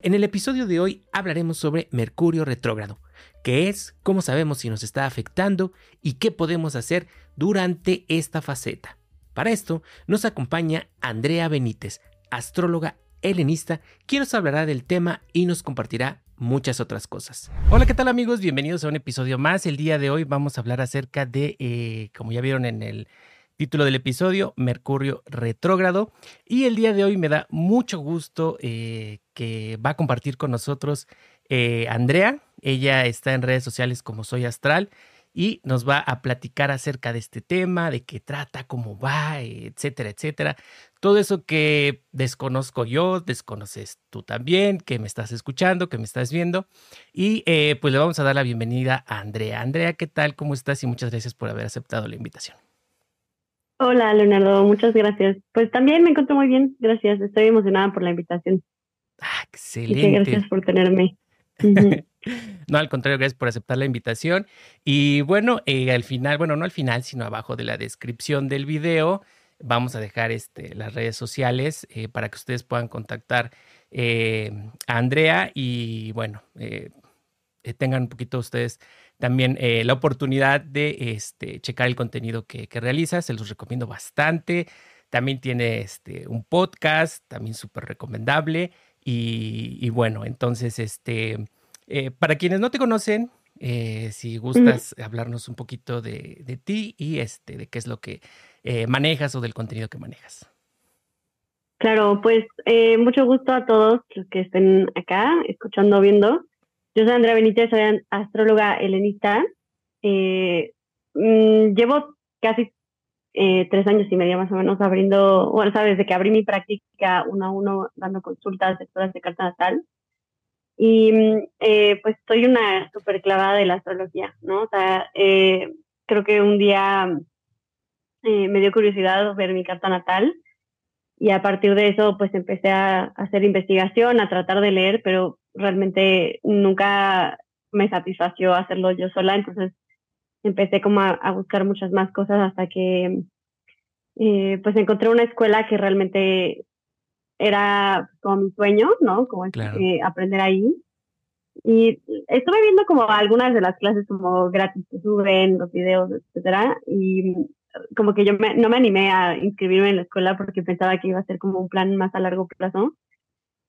En el episodio de hoy hablaremos sobre Mercurio retrógrado, qué es, cómo sabemos si nos está afectando y qué podemos hacer durante esta faceta. Para esto nos acompaña Andrea Benítez, astróloga helenista, quien nos hablará del tema y nos compartirá muchas otras cosas. Hola, ¿qué tal amigos? Bienvenidos a un episodio más. El día de hoy vamos a hablar acerca de, eh, como ya vieron en el Título del episodio, Mercurio retrógrado. Y el día de hoy me da mucho gusto eh, que va a compartir con nosotros eh, Andrea. Ella está en redes sociales como Soy Astral y nos va a platicar acerca de este tema, de qué trata, cómo va, etcétera, etcétera. Todo eso que desconozco yo, desconoces tú también, que me estás escuchando, que me estás viendo. Y eh, pues le vamos a dar la bienvenida a Andrea. Andrea, ¿qué tal? ¿Cómo estás? Y muchas gracias por haber aceptado la invitación. Hola, Leonardo, muchas gracias. Pues también me encuentro muy bien, gracias. Estoy emocionada por la invitación. Excelente. gracias por tenerme. no, al contrario, gracias por aceptar la invitación. Y bueno, eh, al final, bueno, no al final, sino abajo de la descripción del video, vamos a dejar este, las redes sociales eh, para que ustedes puedan contactar eh, a Andrea y bueno, tengan un poquito ustedes también la oportunidad de este, checar el contenido que, realiza, se los recomiendo bastante. También tiene este, un podcast, también súper recomendable. Y, bueno, entonces, este, eh, para quienes no te conocen, eh, si gustas hablarnos un poquito de, ti y este, de qué es lo que manejas o del contenido que manejas. Claro, pues mucho gusto a todos los que estén acá escuchando, viendo. Yo soy Andrea Benítez, soy astróloga helenista. Eh, mm, llevo casi eh, tres años y medio más o menos abriendo, bueno, sabes, desde que abrí mi práctica uno a uno dando consultas de de carta natal. Y eh, pues soy una súper clavada de la astrología, ¿no? O sea, creo que un día me dio curiosidad ver mi carta natal y a partir de eso pues empecé a hacer investigación, a tratar de leer, pero realmente nunca me satisfació hacerlo yo sola, entonces empecé como a, buscar muchas más cosas hasta que eh, pues encontré una escuela que realmente era como mi sueño, ¿no? Como eh, aprender ahí. Y estuve viendo como algunas de las clases como gratis que suben, los videos, etcétera, y como que yo no me animé a inscribirme en la escuela porque pensaba que iba a ser como un plan más a largo plazo.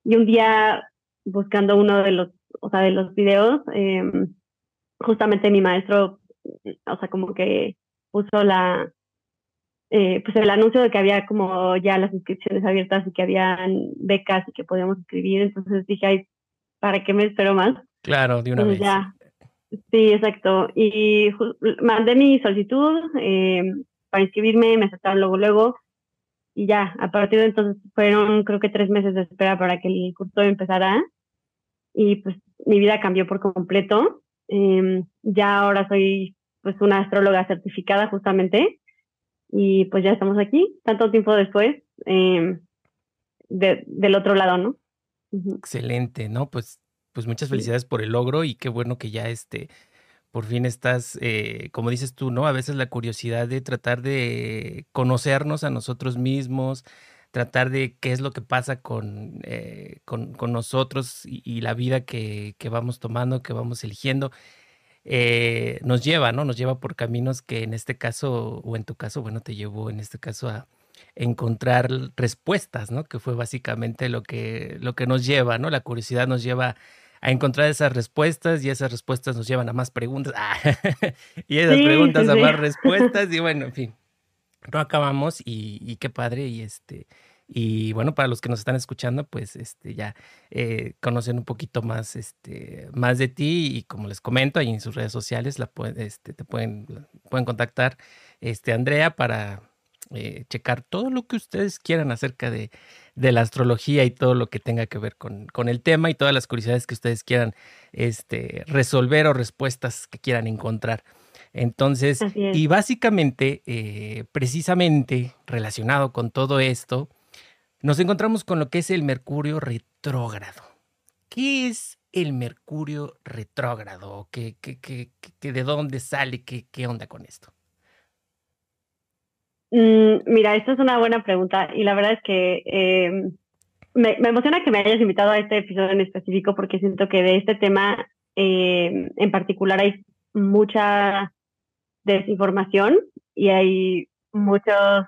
Y un día buscando uno de los, o sea, de los videos, em, justamente mi maestro, o sea, como que puso la, eh, pues el anuncio de que había como ya las inscripciones abiertas y que habían becas y que podíamos inscribir, entonces dije, ay, ¿para qué me espero más? Claro, de una vez. Ya, sí, exacto. Y mandé mi solicitud em, para inscribirme, me aceptaron luego, luego, y ya, a partir de entonces fueron creo que tres meses de espera para que el curso empezara y pues mi vida cambió por completo. Em, ya ahora soy pues una astróloga certificada justamente y pues ya estamos aquí, tanto tiempo después, em, del otro lado, ¿no? Excelente, ¿no? Pues, pues muchas felicidades por el logro y qué bueno que ya este, por fin estás, eh, como dices tú, ¿no? A veces la curiosidad de tratar de conocernos a nosotros mismos, tratar de qué es lo que pasa con, eh, con, nosotros y, la vida que, vamos tomando, que vamos eligiendo, eh, nos lleva, ¿no? Nos lleva por caminos que en este caso, o en tu caso, bueno, te llevó en este caso a encontrar respuestas, ¿no? Que fue básicamente lo que, lo que nos lleva, ¿no? La curiosidad nos lleva a encontrar esas respuestas y esas respuestas nos llevan a más preguntas y esas preguntas a más respuestas y bueno, en fin, no acabamos y, qué padre y este y bueno para los que nos están escuchando pues este ya eh, conocen un poquito más este más de ti y como les comento ahí en sus redes sociales la este, te pueden pueden contactar este Andrea para eh, checar todo lo que ustedes quieran acerca de, de, la astrología y todo lo que tenga que ver con, con, el tema y todas las curiosidades que ustedes quieran este, resolver o respuestas que quieran encontrar. Entonces, y básicamente, eh, precisamente relacionado con todo esto, nos encontramos con lo que es el Mercurio retrógrado. ¿Qué es el Mercurio retrógrado? ¿Qué, qué, qué, ¿De dónde sale? ¿Qué, ¿Qué onda con esto? Mm, mira, esta es una buena pregunta y la verdad es que em, me, emociona que me hayas invitado a este episodio en específico porque siento que de este tema eh, en particular hay mucha desinformación y hay muchos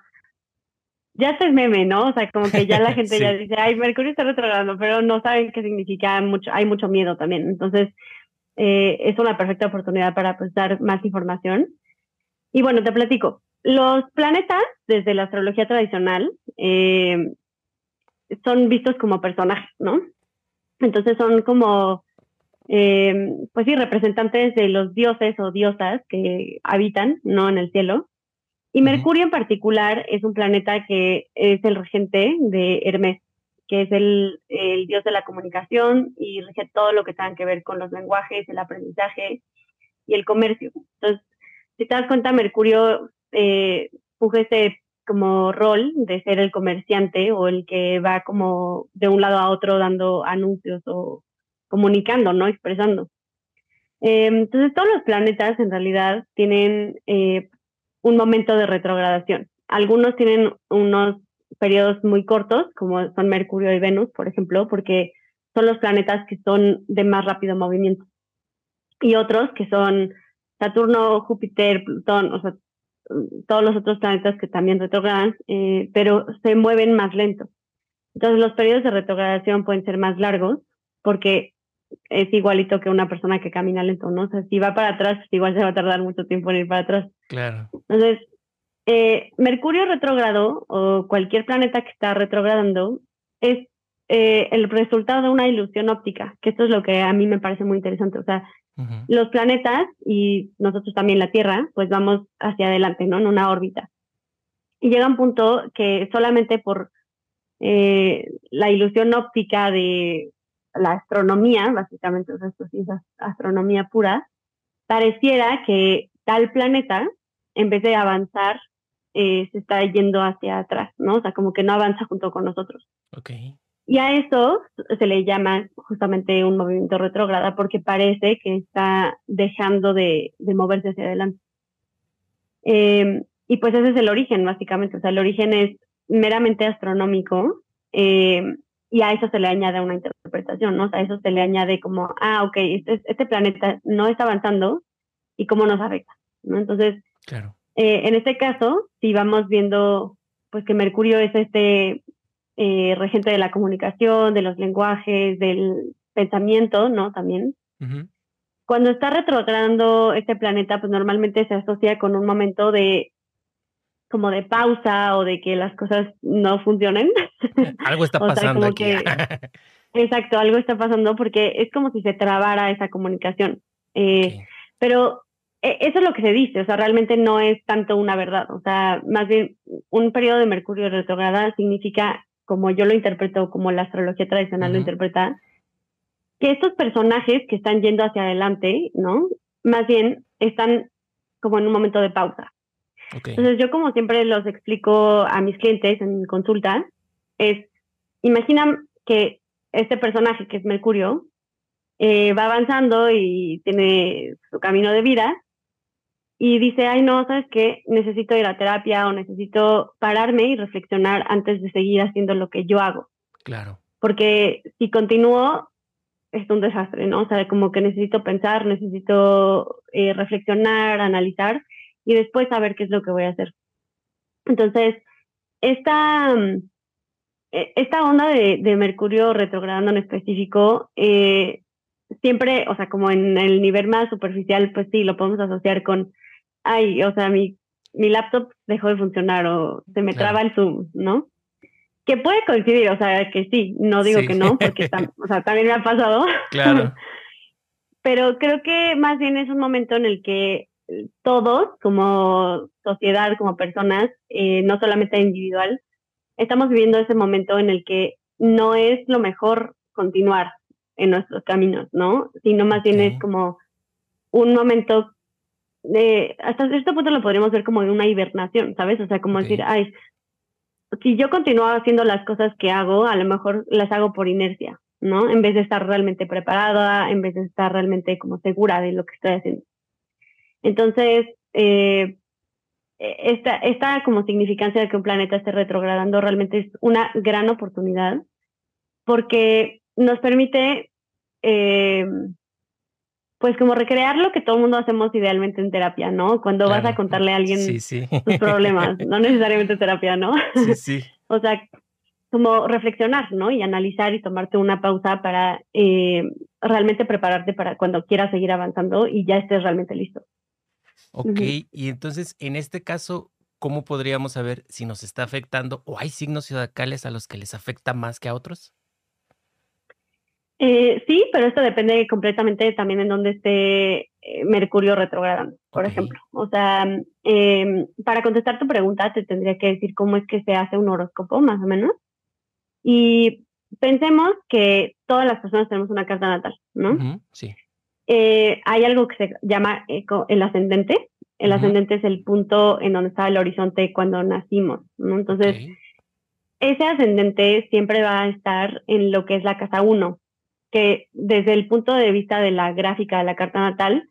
ya es meme, ¿no? O sea, como que ya la gente ya dice, ay, Mercurio está retrogradando, pero no saben qué significa, mucho, hay mucho miedo también. Entonces, eh, es una perfecta oportunidad para pues, dar más información. Y bueno, te platico. Los planetas, desde la astrología tradicional, eh, son vistos como personajes, ¿no? Entonces son como, eh, pues sí, representantes de los dioses o diosas que habitan, ¿no? En el cielo. Y Mercurio en particular es un planeta que es el regente de Hermes, que es el, dios de la comunicación y rige todo lo que tenga que ver con los lenguajes, el aprendizaje y el comercio. Entonces, si te das cuenta, Mercurio eh, ese como rol de ser el comerciante o el que va como de un lado a otro dando anuncios o comunicando, ¿no? Expresando. Eh, entonces, todos los planetas en realidad tienen eh, un momento de retrogradación. Algunos tienen unos periodos muy cortos, como son Mercurio y Venus, por ejemplo, porque son los planetas que son de más rápido movimiento. Y otros que son Saturno, Júpiter, Plutón, o sea, todos los otros planetas que también retrogradan, eh, pero se mueven más lento. Entonces los periodos de retrogradación pueden ser más largos porque es igualito que una persona que camina lento, ¿no? O sea, si va para atrás, igual se va a tardar mucho tiempo en ir para atrás. Claro. Entonces, eh, Mercurio retrógrado o cualquier planeta que está retrogradando es eh, el resultado de una ilusión óptica, que esto es lo que a mí me parece muy interesante. O sea, los planetas y nosotros también la Tierra, pues vamos hacia adelante, ¿no? En una órbita. Y llega un punto que solamente por eh, la ilusión óptica de la astronomía, básicamente, o sea, esto sí es astronomía pura, pareciera que tal planeta, en vez de avanzar, eh, se está yendo hacia atrás, ¿no? O sea, como que no avanza junto con nosotros. Ok. Y a eso se le llama justamente un movimiento retrógrada porque parece que está dejando de, moverse hacia adelante. Em, y pues ese es el origen, básicamente. O sea, el origen es meramente astronómico. Eh, y a eso se le añade una interpretación, ¿no? O sea, a eso se le añade como, ah, ok, este, este planeta no está avanzando y cómo nos afecta, ¿no? Entonces, claro. Eh, en este caso, si vamos viendo, pues que Mercurio es este eh, regente de la comunicación, de los lenguajes, del pensamiento, ¿no? También. Cuando está retrogradando este planeta, pues normalmente se asocia con un momento de como de pausa o de que las cosas no funcionen. Algo está pasando aquí. exacto, algo está pasando porque es como si se trabara esa comunicación. Eh, pero e, eso es lo que se dice, o sea, realmente no es tanto una verdad, o sea, más bien un periodo de Mercurio retrograda significa, como yo lo interpreto, como la astrología tradicional lo interpreta, que estos personajes que están yendo hacia adelante, ¿no? Más bien están como en un momento de pausa. Entonces yo como siempre los explico a mis clientes en consulta, es, imagina que este personaje que es Mercurio eh, va avanzando y tiene su camino de vida y dice, ay no, sabes qué, necesito ir a terapia o necesito pararme y reflexionar antes de seguir haciendo lo que yo hago. Claro. Porque si continúo, es un desastre, ¿no? O sea, como que necesito pensar, necesito eh, reflexionar, analizar y después saber qué es lo que voy a hacer. Entonces, esta, mm, e, esta onda de, Mercurio retrogradando en específico, eh, siempre, o sea, como en el nivel más superficial, pues sí, lo podemos asociar con, ay, o sea, mi, mi laptop dejó de funcionar o se me traba el Zoom, ¿no? Que puede coincidir, o sea, que sí, no digo que no, porque o sea, también me ha pasado. Claro. Pero creo que más bien es un momento en el que todos, como sociedad, como personas, eh, no solamente individual, estamos viviendo ese momento en el que no es lo mejor continuar en nuestros caminos, ¿no? Sino más bien es como un momento de, hasta cierto punto lo podríamos ver como una hibernación, ¿sabes? O sea, como decir, ay, si yo continúo haciendo las cosas que hago, a lo mejor las hago por inercia, ¿no? En vez de estar realmente preparada, en vez de estar realmente como segura de lo que estoy haciendo. Entonces, eh, esta, esta como significancia de que un planeta esté retrogradando realmente es una gran oportunidad porque nos permite, eh, pues como recrear lo que todo el mundo hacemos idealmente en terapia, ¿no? Cuando vas a contarle a alguien tus problemas, no necesariamente terapia, ¿no? Sí, sí. o sea, como reflexionar, ¿no? Y analizar y tomarte una pausa para eh, realmente prepararte para cuando quieras seguir avanzando y ya estés realmente listo. Ok, y entonces en este caso, ¿cómo podríamos saber si nos está afectando o hay signos zodiacales a los que les afecta más que a otros? Eh, sí, pero esto depende completamente también en dónde esté eh, Mercurio retrogradando, por ejemplo. O sea, em, para contestar tu pregunta, te tendría que decir cómo es que se hace un horóscopo, más o menos. Y pensemos que todas las personas tenemos una carta natal, ¿no? sí. Eh, hay algo que se llama el ascendente. El ascendente es el punto en donde está el horizonte cuando nacimos, ¿no? Entonces, ese ascendente siempre va a estar en lo que es la casa 1, que desde el punto de vista de la gráfica de la carta natal,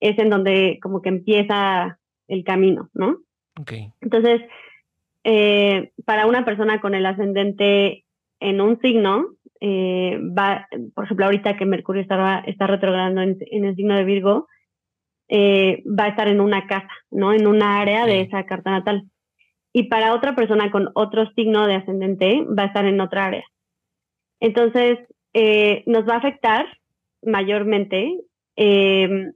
es en donde como que empieza el camino, ¿no? Okay. Entonces, eh, para una persona con el ascendente en un signo, eh, va, por ejemplo, ahorita que Mercurio está, está retrogradando en, el signo de Virgo, eh, va a estar en una casa, ¿no? En una área de esa carta natal. Y para otra persona con otro signo de ascendente, va a estar en otra área. Entonces, eh, nos va a afectar mayormente em,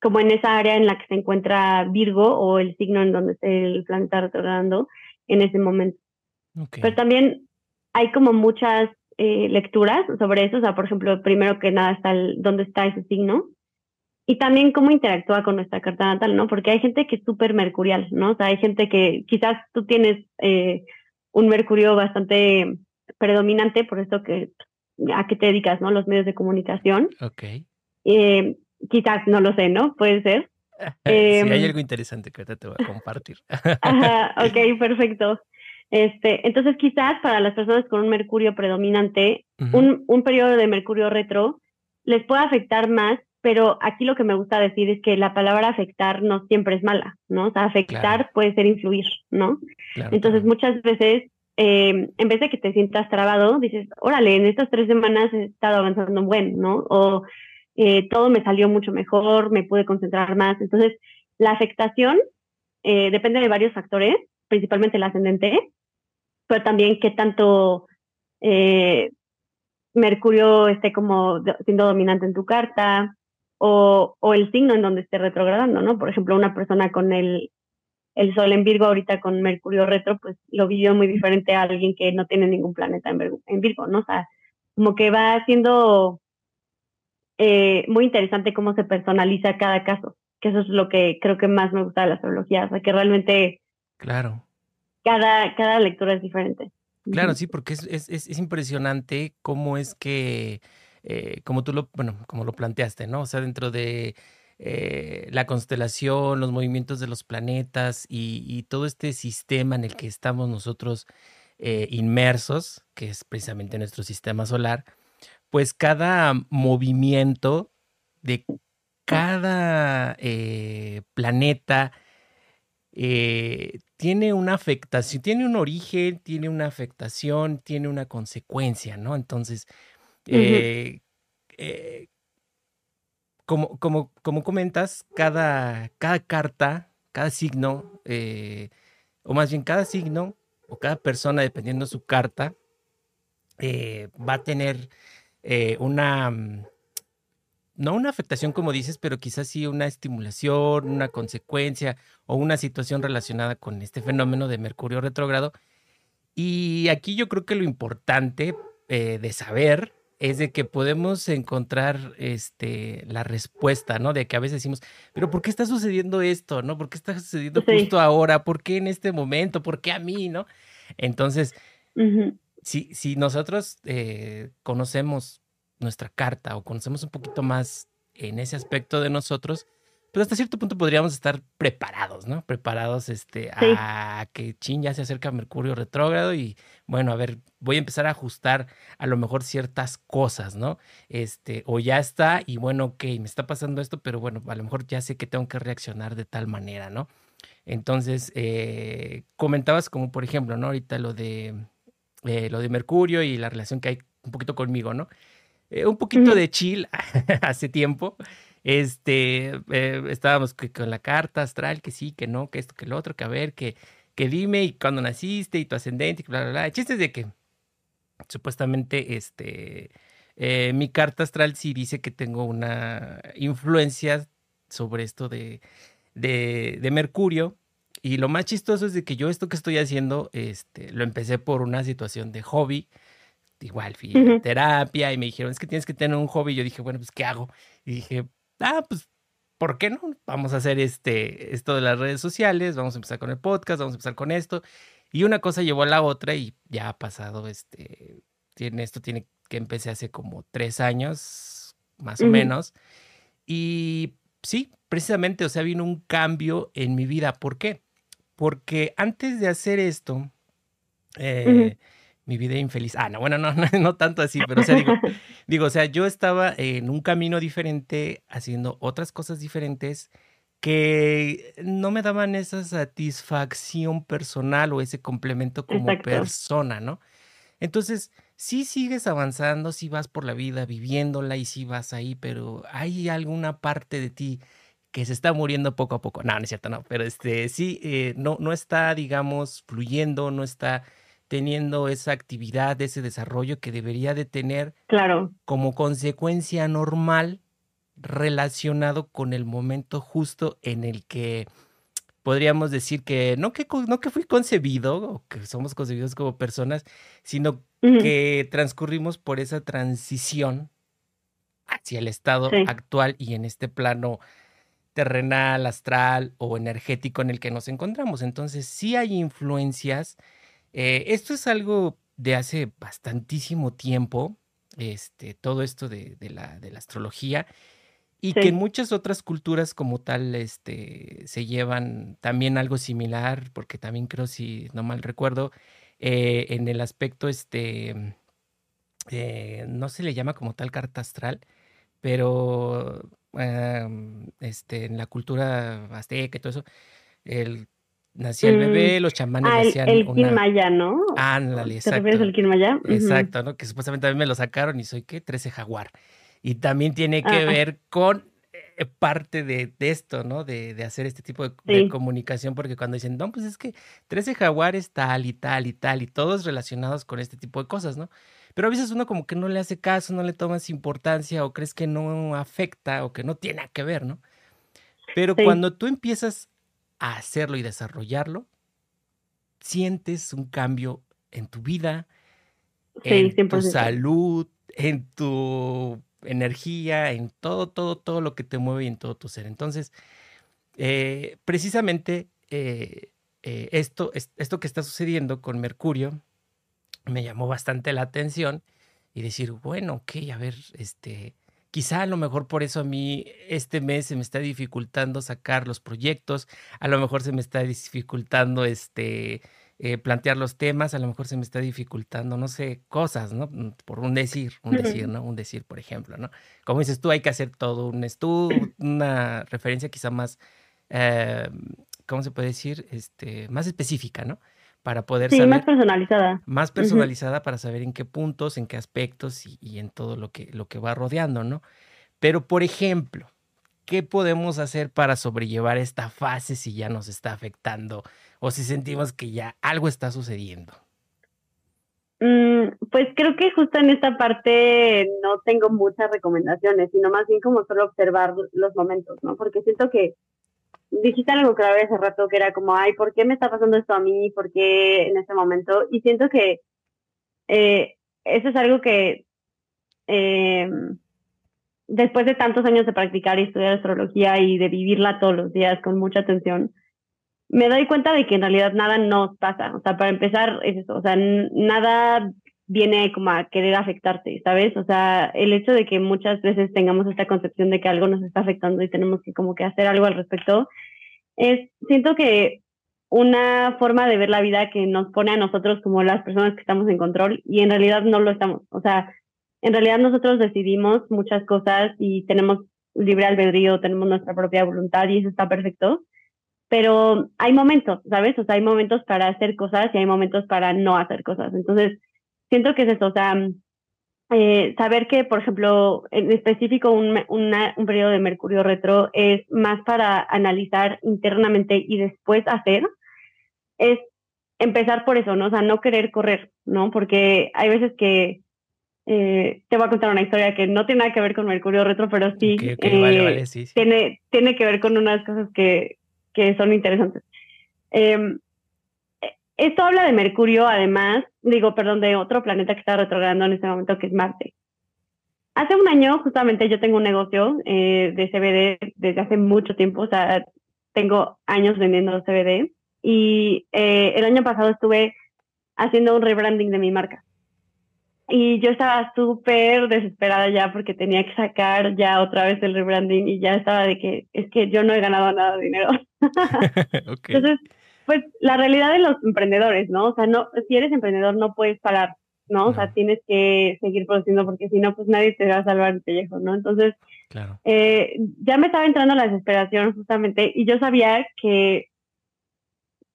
como en esa área en la que se encuentra Virgo o el signo en donde esté el planeta retrogradando en ese momento. Pero también hay como muchas eh, lecturas sobre eso, o sea, por ejemplo, primero que nada está el, dónde está ese signo y también cómo interactúa con nuestra carta natal, ¿no? Porque hay gente que es súper mercurial, ¿no? O sea, hay gente que quizás tú tienes eh, un mercurio bastante predominante, por esto que a qué te dedicas, ¿no? Los medios de comunicación. Ok. Eh, quizás, no lo sé, ¿no? Puede ser. si hay em, algo interesante que ahorita te voy a compartir. Ajá, ok, perfecto. Este, entonces, quizás para las personas con un mercurio predominante, un, un periodo de mercurio retro les puede afectar más, pero aquí lo que me gusta decir es que la palabra afectar no siempre es mala, ¿no? O sea, afectar puede ser influir, ¿no? entonces, muchas veces eh, en vez de que te sientas trabado, dices, órale, en estas tres semanas he estado avanzando un buen, ¿no? O eh, todo me salió mucho mejor, me pude concentrar más. Entonces, la afectación eh, depende de varios factores, principalmente el ascendente, pero también qué tanto Mercurio esté como siendo dominante en tu carta, o, o, el signo en donde esté retrogradando, ¿no? Por ejemplo, una persona con el el Sol en Virgo ahorita con Mercurio retro, pues lo vivió muy diferente a alguien que no tiene ningún planeta en Virgo, ¿no? O sea, como que va siendo eh, muy interesante cómo se personaliza cada caso, que eso es lo que creo que más me gusta de la astrología, o sea, que realmente... Claro. Cada, cada lectura es diferente. Claro, sí, porque es, es, es impresionante cómo es que, eh, como tú lo, bueno, como lo planteaste, ¿no? O sea, dentro de eh, la constelación, los movimientos de los planetas y, todo este sistema en el que estamos nosotros eh, inmersos, que es precisamente nuestro sistema solar, pues cada movimiento de cada eh, tiene una afectación, tiene un origen, tiene una afectación, tiene una consecuencia, ¿no? Entonces, como, como, como comentas, cada, cada carta, cada signo, eh, o más bien cada signo o cada persona, dependiendo de su carta, eh, va a tener eh, una, mm, no una afectación como dices, pero quizás sí una estimulación, una consecuencia o una situación relacionada con este fenómeno de Mercurio retrógrado. Y aquí yo creo que lo importante de saber es de que podemos encontrar este, la respuesta, ¿no? De que a veces decimos, pero ¿por qué está sucediendo esto, no? ¿Por qué está sucediendo justo ahora? ¿Por qué en este momento? ¿Por qué a mí, no? Entonces, si, si, nosotros eh, conocemos nuestra carta o conocemos un poquito más en ese aspecto de nosotros, pero hasta cierto punto podríamos estar preparados, ¿no? Preparados este, a que chin ya se acerca Mercurio retrógrado y bueno, a ver, voy a empezar a ajustar a lo mejor ciertas cosas, ¿no? Este, o ya está y bueno, ok, me está pasando esto, pero bueno, a lo mejor ya sé que tengo que reaccionar de tal manera, ¿no? Entonces, eh, comentabas como por ejemplo, ¿no? Ahorita lo de, eh, lo de Mercurio y la relación que hay un poquito conmigo, ¿no? Eh, un poquito de chill hace tiempo. Este, eh, estábamos con la carta astral, que sí, que no, que esto, que lo otro, que a ver, que, que dime y cuándo naciste y tu ascendente y bla, bla, bla. El chiste es de que supuestamente, este, eh, mi carta astral sí dice que tengo una influencia sobre esto de, de, de Mercurio. Y lo más chistoso es de que yo esto que estoy haciendo, este, lo empecé por una situación de hobby igual fui a terapia y me dijeron, es que tienes que tener un hobby. Y yo dije, bueno, pues, ¿qué hago? Y dije, ah, pues, ¿por qué no? Vamos a hacer este, esto de las redes sociales, vamos a empezar con el podcast, vamos a empezar con esto. Y una cosa llevó a la otra y ya ha pasado, este, tiene, esto tiene que empecé hace como tres años, más o menos. Y sí, precisamente, o sea, vino un cambio en mi vida. ¿Por qué? Porque antes de hacer esto, eh, mi vida infeliz. Ah, no, bueno, no, no, tanto así, pero o sea, digo, digo, o sea, yo estaba en un camino diferente, haciendo otras cosas diferentes que no me daban esa satisfacción personal o ese complemento como persona, ¿no? Entonces, sí sigues avanzando, sí vas por la vida viviéndola y sí vas ahí, pero hay alguna parte de ti que se está muriendo poco a poco. No, no es cierto, no, pero este sí, eh, no, no está, digamos, fluyendo, no está teniendo esa actividad, ese desarrollo que debería de tener claro. como consecuencia normal relacionado con el momento justo en el que podríamos decir que no que, no que fui concebido o que somos concebidos como personas, sino que transcurrimos por esa transición hacia el estado actual y en este plano terrenal, astral o energético en el que nos encontramos. Entonces sí hay influencias eh, esto es algo de hace bastantísimo tiempo, este, todo esto de, la, de la, astrología, y que en muchas otras culturas como tal este, se llevan también algo similar, porque también creo, si no mal recuerdo, eh, en el aspecto, este, eh, no se le llama como tal carta astral, pero em, este, en la cultura azteca y todo eso, el nacía el bebé, mm, los chamanes ah, decían. El, el ¿no? Ándale, exacto. ¿Te refieres al Kinmaya? Exacto, ¿no? Que supuestamente a mí me lo sacaron y soy, ¿qué? 13 jaguar. Y también tiene que ver con eh, parte de, esto, ¿no? De, de, hacer este tipo de, comunicación, porque cuando dicen, no, pues es que 13 jaguares tal y tal y tal, y todos relacionados con este tipo de cosas, ¿no? Pero a veces uno como que no le hace caso, no le tomas importancia o crees que no afecta o que no tiene que ver, ¿no? Pero cuando tú empiezas a hacerlo y desarrollarlo, sientes un cambio en tu vida, en tu salud, en tu energía, en todo, todo, todo lo que te mueve y en todo tu ser. Entonces, eh, precisamente eh, eh, esto, esto que está sucediendo con Mercurio me llamó bastante la atención y decir, bueno, ok, a ver, este, Quizá a lo mejor por eso a mí este mes se me está dificultando sacar los proyectos, a lo mejor se me está dificultando este eh, plantear los temas, a lo mejor se me está dificultando, no sé, cosas, ¿no? Mm, por un decir, un decir, ¿no? Un decir, por ejemplo, ¿no? Como dices tú, hay que hacer todo un estudio, una referencia quizá más, eh, ¿cómo se puede decir? Este, más específica, ¿no? Para poder sí, más personalizada. Más personalizada para saber en qué puntos, en qué aspectos y, en todo lo que, lo que va rodeando, ¿no? Pero, por ejemplo, ¿qué podemos hacer para sobrellevar esta fase si ya nos está afectando o si sentimos que ya algo está sucediendo? Mm, pues creo que justo en esta parte no tengo muchas recomendaciones, sino más bien como solo observar los momentos, ¿no? Porque siento que dijiste algo clave hace rato que era como, ay, ¿por qué me está pasando esto a mí? ¿Por qué en este momento? Y siento que eh, eso es algo que eh, después de tantos años de practicar y estudiar astrología y de vivirla todos los días con mucha atención, me doy cuenta de que en realidad nada nos pasa. O sea, para empezar es eso, o sea, nada viene como a querer afectarte, ¿sabes? O sea, el hecho de que muchas veces tengamos esta concepción de que algo nos está afectando y tenemos que como que hacer algo al respecto, es, siento que una forma de ver la vida que nos pone a nosotros como las personas que estamos en control y en realidad no lo estamos. O sea, en realidad nosotros decidimos muchas cosas y tenemos libre albedrío, tenemos nuestra propia voluntad y eso está perfecto. Pero hay momentos, ¿sabes? O sea, hay momentos para hacer cosas y hay momentos para no hacer cosas. Entonces, siento que es eso, o sea, eh, saber que, por ejemplo, en específico un, un periodo de Mercurio retro es más para analizar internamente y después hacer, es empezar por eso, ¿no? O sea, no querer correr, ¿no? Porque hay veces que eh, te voy a contar una historia que no tiene nada que ver con Mercurio retro, pero sí, eh, Tiene, tiene que ver con unas cosas que, que son interesantes. Em, esto habla de Mercurio, además, digo, perdón, de otro planeta que está retrogradando en este momento, que es Marte. Hace un año, justamente, yo tengo un negocio eh, de CBD desde hace mucho tiempo, o sea, tengo años vendiendo CBD y eh, el año pasado estuve haciendo un rebranding de mi marca. Y yo estaba súper desesperada ya porque tenía que sacar ya otra vez el rebranding y ya estaba de que es que yo no he ganado nada de dinero. Entonces, pues la realidad de los emprendedores, ¿no? O sea, no, si eres emprendedor no puedes parar, ¿no? O sea, tienes que seguir produciendo porque si no, pues nadie te va a salvar el pellejo, ¿no? Entonces, claro. eh, ya me estaba entrando la desesperación justamente y yo sabía que,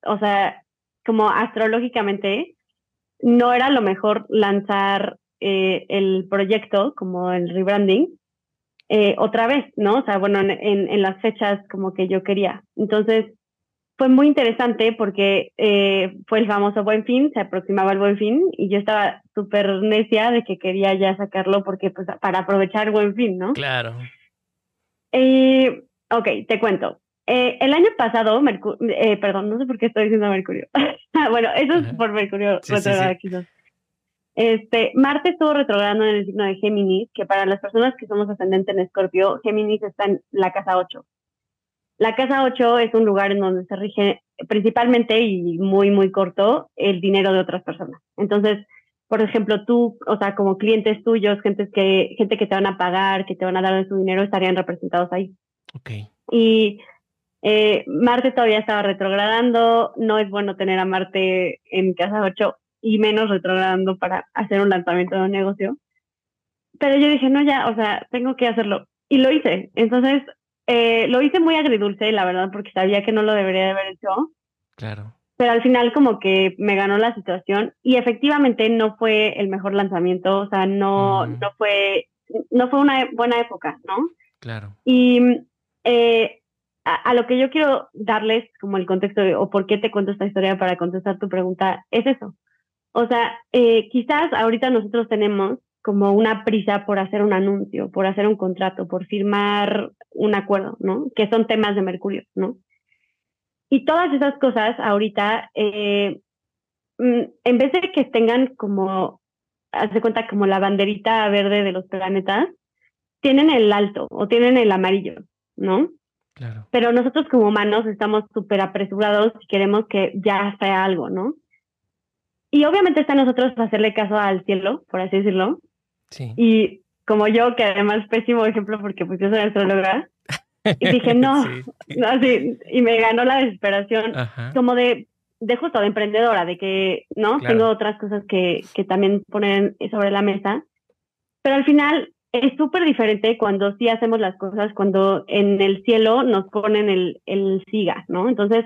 o sea, como astrológicamente, no era lo mejor lanzar eh, el proyecto como el rebranding eh, otra vez, ¿no? O sea, bueno, en, en, las fechas como que yo quería. Entonces, fue muy interesante porque eh, fue el famoso Buen Fin, se aproximaba el Buen Fin y yo estaba súper necia de que quería ya sacarlo porque pues para aprovechar el Buen Fin, ¿no? Claro. Eh, ok, te cuento. Eh, el año pasado, eh, perdón, no sé por qué estoy diciendo Mercurio. bueno, eso es por Mercurio sí, Este, Marte estuvo retrogradando en el signo de Géminis, que para las personas que somos ascendentes en Escorpio, Géminis está en la casa 8. La casa 8 es un lugar en donde se rige principalmente y muy, muy corto el dinero de otras personas. Entonces, por ejemplo, tú, o sea, como clientes tuyos, gente que, gente que te van a pagar, que te van a dar de su dinero, estarían representados ahí. Ok. Y eh, Marte todavía estaba retrogradando, no es bueno tener a Marte en casa 8 y menos retrogradando para hacer un lanzamiento de un negocio. Pero yo dije, no, ya, o sea, tengo que hacerlo. Y lo hice. Entonces, eh, lo hice muy agridulce, la verdad, porque sabía que no lo debería de haber hecho. Claro. Pero al final como que me ganó la situación y efectivamente no fue el mejor lanzamiento, o sea, no, no fue, no fue una buena época, ¿no? Claro. Y eh, a, lo que yo quiero darles como el contexto o por qué te cuento esta historia para contestar tu pregunta es eso. O sea, eh, quizás ahorita nosotros tenemos como una prisa por hacer un anuncio, por hacer un contrato, por firmar un acuerdo, ¿no? Que son temas de Mercurio, ¿no? Y todas esas cosas ahorita, eh, mm, en vez de que tengan como, haz de cuenta, como la banderita verde de los planetas, tienen el alto o tienen el amarillo, ¿no? Claro. Pero nosotros como humanos estamos súper apresurados y queremos que ya sea algo, ¿no? Y obviamente está nosotros hacerle caso al cielo, por así decirlo, y como yo, que además pésimo ejemplo porque pues yo soy astróloga, y dije, no, no así, y me ganó la desesperación, como de, de justo, de emprendedora, de que, ¿no? Tengo otras cosas que, que también ponen sobre la mesa, pero al final es súper diferente cuando sí hacemos las cosas, cuando en el cielo nos ponen el, el siga, ¿no? Entonces,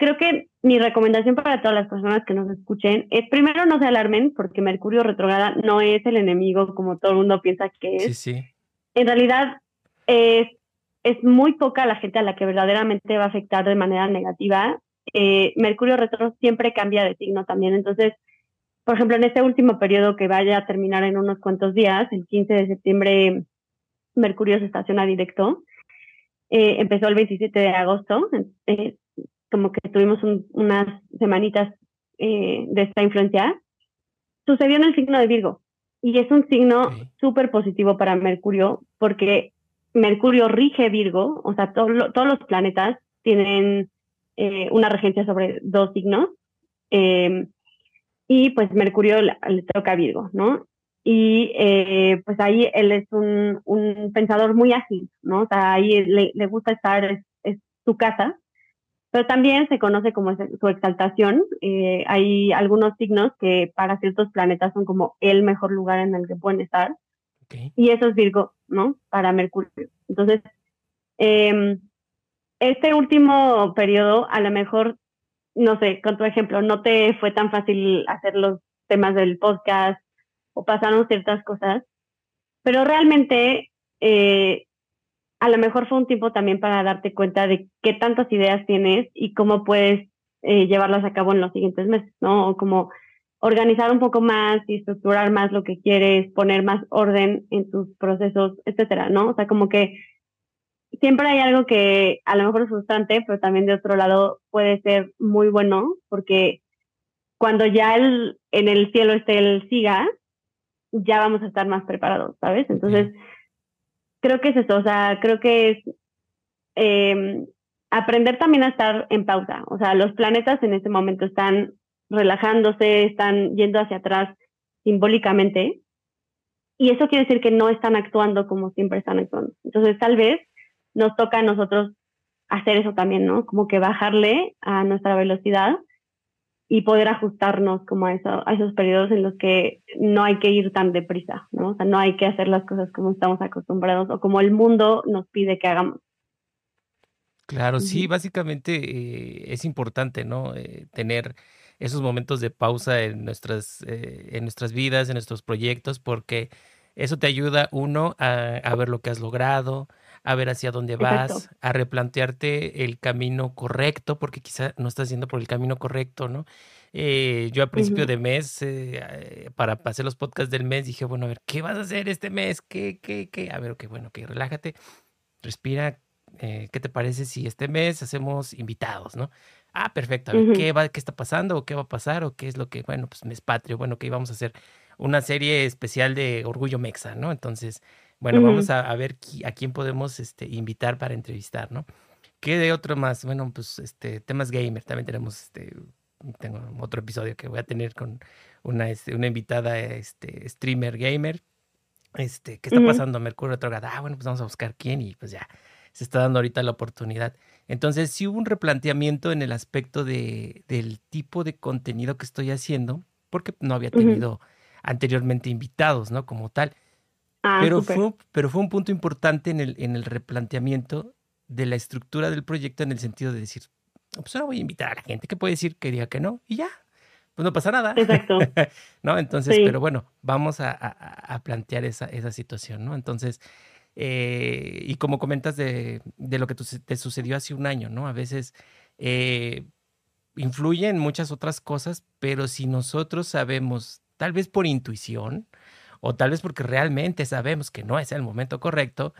creo que mi recomendación para todas las personas que nos escuchen es primero no se alarmen porque Mercurio retrograda no es el enemigo como todo el mundo piensa que es. Sí, sí. En realidad es, es muy poca la gente a la que verdaderamente va a afectar de manera negativa. Eh, Mercurio retro siempre cambia de signo también, entonces, por ejemplo, en este último periodo que vaya a terminar en unos cuantos días, el 15 de septiembre, Mercurio se estaciona directo. Eh, empezó el 27 de agosto, eh, como que tuvimos unas semanitas eh, de esta influencia, sucedió en el signo de Virgo. Y es un signo súper positivo para Mercurio porque Mercurio rige Virgo, o sea, todos los planetas tienen eh, una regencia sobre dos signos. Em, y pues Mercurio le, toca a Virgo, ¿no? Y eh, pues ahí él es un, un, pensador muy ágil, ¿no? O sea, ahí le, le gusta estar, es, es, su casa, pero también se conoce como su exaltación. Eh, hay algunos signos que para ciertos planetas son como el mejor lugar en el que pueden estar. Y eso es Virgo, ¿no? Para Mercurio. Entonces, em, este último periodo, a lo mejor, no sé, con tu ejemplo, no te fue tan fácil hacer los temas del podcast o pasaron ciertas cosas, pero realmente eh, a lo mejor fue un tiempo también para darte cuenta de qué tantas ideas tienes y cómo puedes eh, llevarlas a cabo en los siguientes meses, ¿no? O como organizar un poco más y estructurar más lo que quieres, poner más orden en tus procesos, etcétera, ¿no? O sea, como que siempre hay algo que a lo mejor es frustrante, pero también de otro lado puede ser muy bueno, porque cuando ya el, en el cielo esté el siga, ya vamos a estar más preparados, ¿sabes? Entonces, creo que es eso, o sea, creo que es em, aprender también a estar en pausa, o sea, los planetas en este momento están relajándose, están yendo hacia atrás simbólicamente, y eso quiere decir que no están actuando como siempre están actuando. Entonces, tal vez nos toca a nosotros hacer eso también, ¿no? Como que bajarle a nuestra velocidad y poder ajustarnos como a, eso, a esos periodos en los que no hay que ir tan deprisa, ¿no? O sea, no hay que hacer las cosas como estamos acostumbrados o como el mundo nos pide que hagamos. Claro, sí, básicamente eh, es importante, ¿no? Eh, tener esos momentos de pausa en nuestras, eh, en nuestras vidas, en nuestros proyectos, porque eso te ayuda, uno, a, a ver lo que has logrado, a ver hacia dónde vas, a replantearte el camino correcto, porque quizá no estás yendo por el camino correcto, ¿no? Eh, yo a principio de mes, eh, para hacer los podcasts del mes, dije, bueno, a ver, ¿qué vas a hacer este mes? ¿Qué, qué, qué? A ver, ok, bueno, que relájate, respira. Eh, ¿Qué te parece si este mes hacemos invitados, no? Ah, perfecto. A ver, ¿qué, va, ¿qué está pasando? ¿O qué va a pasar? ¿O qué es lo que, bueno, pues mes patrio, bueno, que íbamos a hacer una serie especial de Orgullo Mexa, ¿no? Entonces, bueno, vamos a, ver a quién podemos este, invitar para entrevistar, ¿no? ¿Qué de otro más? Bueno, pues este, temas gamer. También tenemos este, tengo otro episodio que voy a tener con una, este, una invitada este, streamer gamer. Este, ¿qué está pasando? Mercurio retrogrado. Ah, bueno, pues vamos a buscar quién y pues ya se está dando ahorita la oportunidad. Entonces, sí hubo un replanteamiento en el aspecto de, del tipo de contenido que estoy haciendo, porque no había tenido anteriormente invitados, ¿no? Como tal. Ah, pero, fue, pero fue un punto importante en el, en el replanteamiento de la estructura del proyecto en el sentido de decir, pues ahora voy a invitar a la gente que puede decir que diga que no y ya, pues no pasa nada. Exacto. ¿No? Entonces, pero bueno, vamos a, a, plantear esa, esa situación, ¿no? Entonces, eh, y como comentas de, de lo que te sucedió hace un año, ¿no? A veces eh, influyen muchas otras cosas, pero si nosotros sabemos, tal vez por intuición, o tal vez porque realmente sabemos que no es el momento correcto,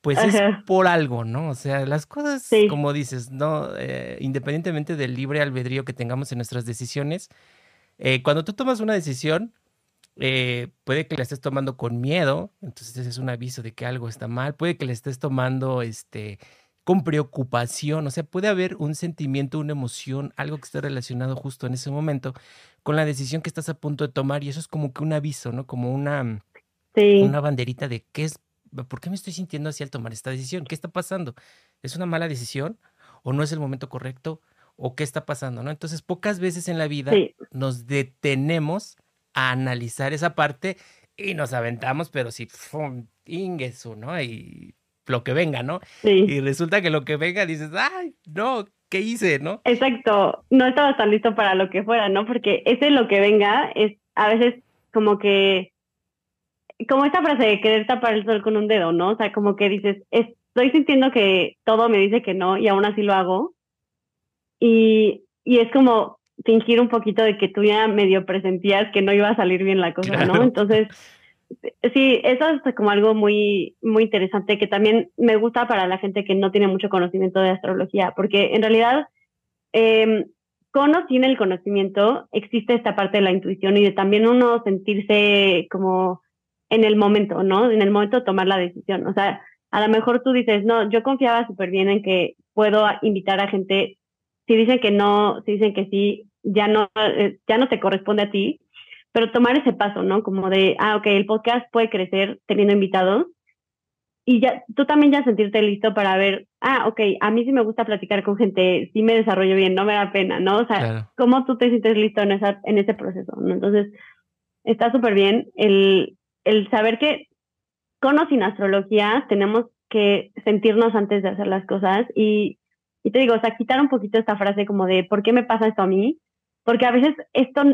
pues es por algo, ¿no? O sea, las cosas, como dices, no, eh, independientemente del libre albedrío que tengamos en nuestras decisiones, eh, cuando tú tomas una decisión, eh, puede que la estés tomando con miedo, entonces ese es un aviso de que algo está mal, puede que la estés tomando, este, con preocupación, o sea, puede haber un sentimiento, una emoción, algo que esté relacionado justo en ese momento con la decisión que estás a punto de tomar y eso es como que un aviso, ¿no? Como una, una banderita de qué es, ¿por qué me estoy sintiendo así al tomar esta decisión? ¿Qué está pasando? ¿Es una mala decisión o no es el momento correcto o qué está pasando, ¿no? Entonces, pocas veces en la vida nos detenemos a analizar esa parte y nos aventamos, pero sí, ingesu, ¿no? Y lo que venga, ¿no? Sí. Y resulta que lo que venga dices, ay, no, ¿qué hice, no? Exacto, no estaba tan listo para lo que fuera, ¿no? Porque ese lo que venga es a veces como que, como esta frase de querer tapar el sol con un dedo, ¿no? O sea, como que dices, estoy sintiendo que todo me dice que no y aún así lo hago. Y, y es como fingir un poquito de que tú ya medio presentías que no iba a salir bien la cosa, ¿no? Entonces Sí, eso es como algo muy, muy interesante que también me gusta para la gente que no tiene mucho conocimiento de astrología, porque en realidad eh, con o sin el conocimiento existe esta parte de la intuición y de también uno sentirse como en el momento, ¿no? En el momento de tomar la decisión. O sea, a lo mejor tú dices, no, yo confiaba súper bien en que puedo invitar a gente, si dicen que no, si dicen que sí, ya no, eh, ya no te corresponde a ti, pero tomar ese paso, ¿no? Como de, ah, ok, el podcast puede crecer teniendo invitados y ya tú también ya sentirte listo para ver, ah, ok, a mí sí me gusta platicar con gente, sí me desarrollo bien, no me da pena, ¿no? O sea, ¿cómo tú te sientes listo en, esa, en ese proceso? ¿no? Entonces, está súper bien el, el saber que con o sin astrología tenemos que sentirnos antes de hacer las cosas y, y te digo, o sea, quitar un poquito esta frase como de, ¿por qué me pasa esto a mí? Porque a veces esto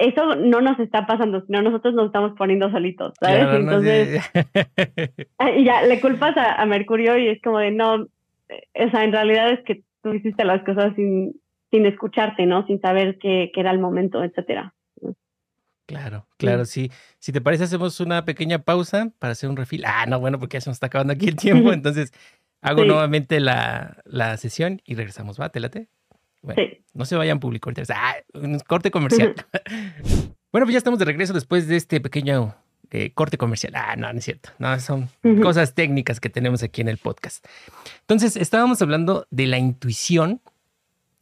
eso no nos está pasando, sino nosotros nos estamos poniendo solitos, ¿sabes? Entonces, y ya le culpas a, Mercurio y es como de no, eh, o sea, en realidad es que tú hiciste las cosas sin, sin escucharte, ¿no? Sin saber que, era el momento, etcétera. Claro, claro, sí. Si te parece, hacemos una pequeña pausa para hacer un refil. Ah, no, bueno, porque ya se nos está acabando aquí el tiempo. Entonces, hago nuevamente la, la, sesión y regresamos. ¿Va? ¿Te late? Bueno, no se vayan público. Ah, un corte comercial. bueno, pues ya estamos de regreso después de este pequeño eh, corte comercial. Ah, no, no es cierto. No, son cosas técnicas que tenemos aquí en el podcast. Entonces, estábamos hablando de la intuición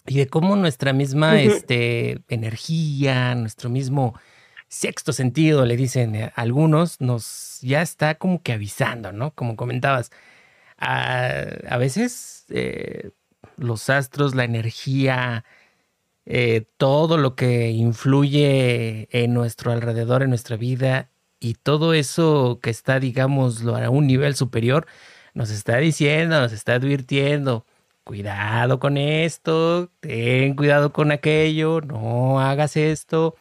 y de cómo nuestra misma este, energía, nuestro mismo sexto sentido, le dicen algunos, nos ya está como que avisando, ¿no? Como comentabas, a, veces eh, los astros, la energía, eh, todo lo que influye en nuestro alrededor, en nuestra vida, y todo eso que está, digámoslo, a un nivel superior, nos está diciendo, nos está advirtiendo, cuidado con esto, ten cuidado con aquello, no hagas esto.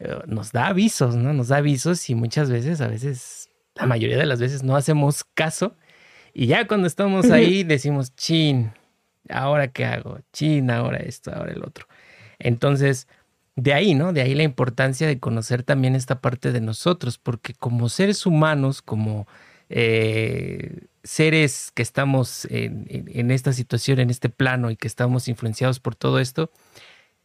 Eh, nos da avisos, ¿no? Nos da avisos y muchas veces, a veces, la mayoría de las veces no hacemos caso. Y ya cuando estamos ahí decimos, chin, ¿ahora qué hago? Chin, ahora esto, ahora el otro. Entonces, de ahí, ¿no? De ahí la importancia de conocer también esta parte de nosotros, porque como seres humanos, como eh, seres que estamos en, esta situación, en este plano y que estamos influenciados por todo esto,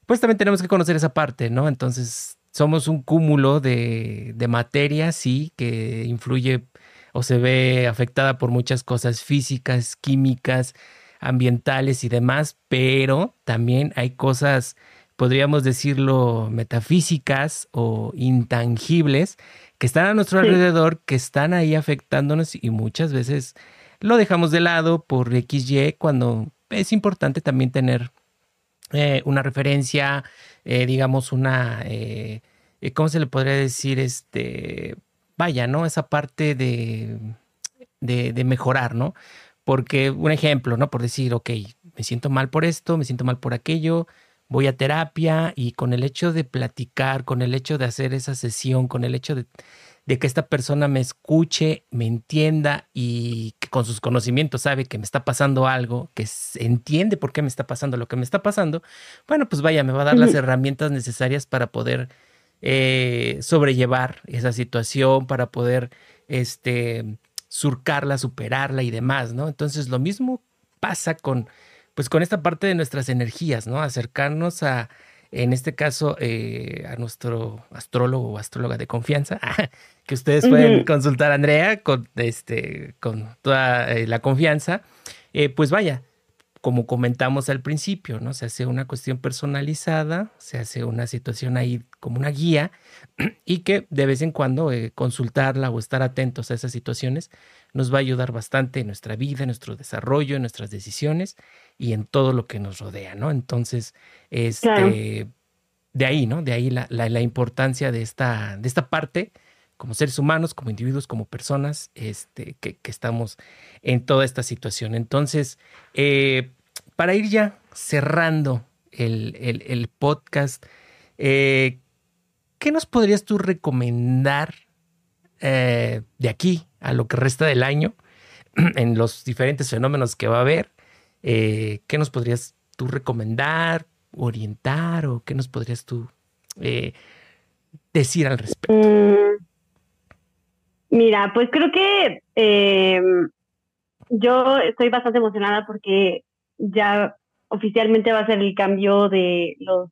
pues también tenemos que conocer esa parte, ¿no? Entonces, somos un cúmulo de, de materia, sí, que influye o se ve afectada por muchas cosas físicas, químicas, ambientales y demás, pero también hay cosas, podríamos decirlo, metafísicas o intangibles que están a nuestro alrededor, que están ahí afectándonos y muchas veces lo dejamos de lado por XY cuando es importante también tener eh, una referencia, eh, digamos, una, eh, ¿cómo se le podría decir? Este, vaya, ¿no? Esa parte de, de, mejorar, ¿no? Porque un ejemplo, ¿no? Por decir, ok, me siento mal por esto, me siento mal por aquello, voy a terapia y con el hecho de platicar, con el hecho de hacer esa sesión, con el hecho de, de que esta persona me escuche, me entienda y que con sus conocimientos sabe que me está pasando algo, que entiende por qué me está pasando lo que me está pasando, bueno, pues vaya, me va a dar las herramientas necesarias para poder eh, sobrellevar esa situación, para poder este, surcarla, superarla y demás, ¿no? Entonces lo mismo pasa con, pues con esta parte de nuestras energías, ¿no? Acercarnos a, en este caso, eh, a nuestro astrólogo o astróloga de confianza, que ustedes pueden consultar a Andrea con, este, con toda eh, la confianza, pues vaya, como comentamos al principio, ¿no? Se hace una cuestión personalizada, se hace una situación ahí como una guía y que de vez en cuando eh, consultarla o estar atentos a esas situaciones nos va a ayudar bastante en nuestra vida, en nuestro desarrollo, en nuestras decisiones y en todo lo que nos rodea, ¿no? Entonces, este, de ahí, ¿no? De ahí la, la, importancia de esta, de esta parte como seres humanos, como individuos, como personas, este, que, estamos en toda esta situación. Entonces, eh, para ir ya cerrando el, podcast, eh, ¿qué nos podrías tú recomendar eh, de aquí a lo que resta del año en los diferentes fenómenos que va a haber? ¿Qué nos podrías tú recomendar, orientar o qué nos podrías tú decir al respecto? Mm, Mira, pues creo que eh, yo estoy bastante emocionada porque ya oficialmente va a ser el cambio de los,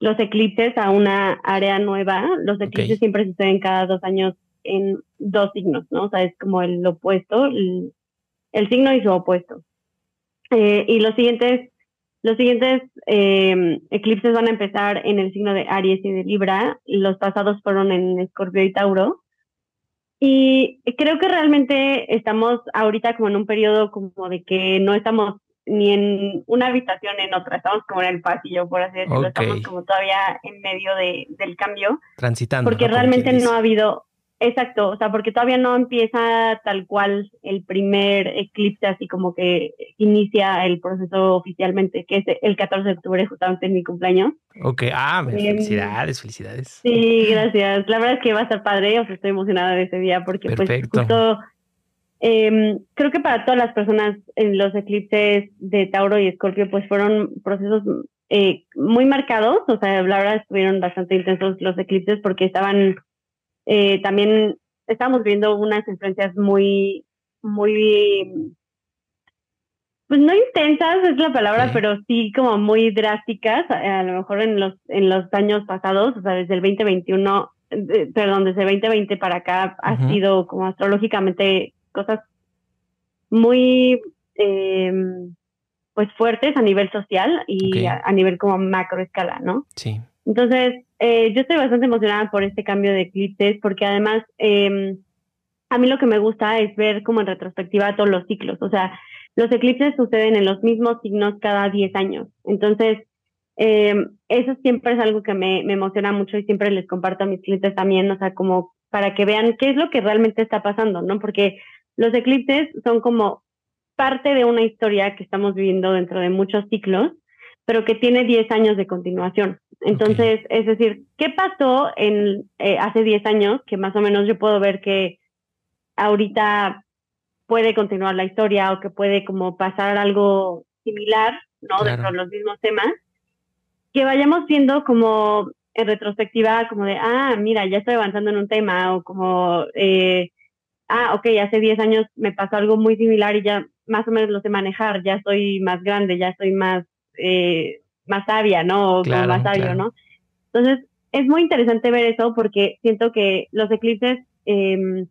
los eclipses a una área nueva. Los eclipses siempre suceden cada dos años en dos signos, ¿no? O sea, es como el opuesto, el, signo y su opuesto. Eh, y los siguientes, los siguientes eh, eclipses van a empezar en el signo de Aries y de Libra. Los pasados fueron en Escorpio y Tauro. Y creo que realmente estamos ahorita como en un periodo como de que no estamos ni en una habitación en otra, estamos como en el pasillo, por así decirlo, estamos como todavía en medio de, del cambio. Transitando. Porque realmente no ha habido, exacto, o sea, porque todavía no empieza tal cual el primer eclipse, así como que inicia el proceso oficialmente, que es el 14 de octubre, justamente en mi cumpleaños. Ok, ah, em, felicidades, felicidades. Sí, gracias. La verdad es que va a estar padre, o sea, estoy emocionada de ese día porque pues justo eh, creo que para todas las personas en los eclipses de Tauro y Escorpio pues fueron procesos eh, muy marcados, o sea, la verdad estuvieron bastante intensos los eclipses porque estaban eh, también, estábamos viendo unas influencias muy, muy, pues no intensas es la palabra, pero sí como muy drásticas, a, lo mejor en los, en los años pasados, o sea, desde el 2021, perdón, desde el 2020 para acá ha sido como astrológicamente cosas muy... Eh, pues fuertes a nivel social y a, nivel como macro escala, ¿no? Sí. Entonces, eh, yo estoy bastante emocionada por este cambio de eclipses porque además em, a mí lo que me gusta es ver como en retrospectiva todos los ciclos, o sea, los eclipses suceden en los mismos signos cada 10 años. Entonces, em, eso siempre es algo que me, me emociona mucho y siempre les comparto a mis clientes también, o sea, como para que vean qué es lo que realmente está pasando, ¿no? Porque los eclipses son como parte de una historia que estamos viviendo dentro de muchos ciclos, pero que tiene 10 años de continuación. Entonces, es decir, ¿qué pasó en eh, hace 10 años? Que más o menos yo puedo ver que ahorita puede continuar la historia o que puede como pasar algo similar, ¿no? Dentro de los mismos temas. Que vayamos viendo como en retrospectiva, como de, ah, mira, ya estoy avanzando en un tema, o como, eh, ah, ok, hace 10 años me pasó algo muy similar y ya más o menos lo sé manejar, ya soy más grande, ya soy más, eh, más sabia, ¿no? O más sabio, ¿no? Entonces, es muy interesante ver eso porque siento que los eclipses em,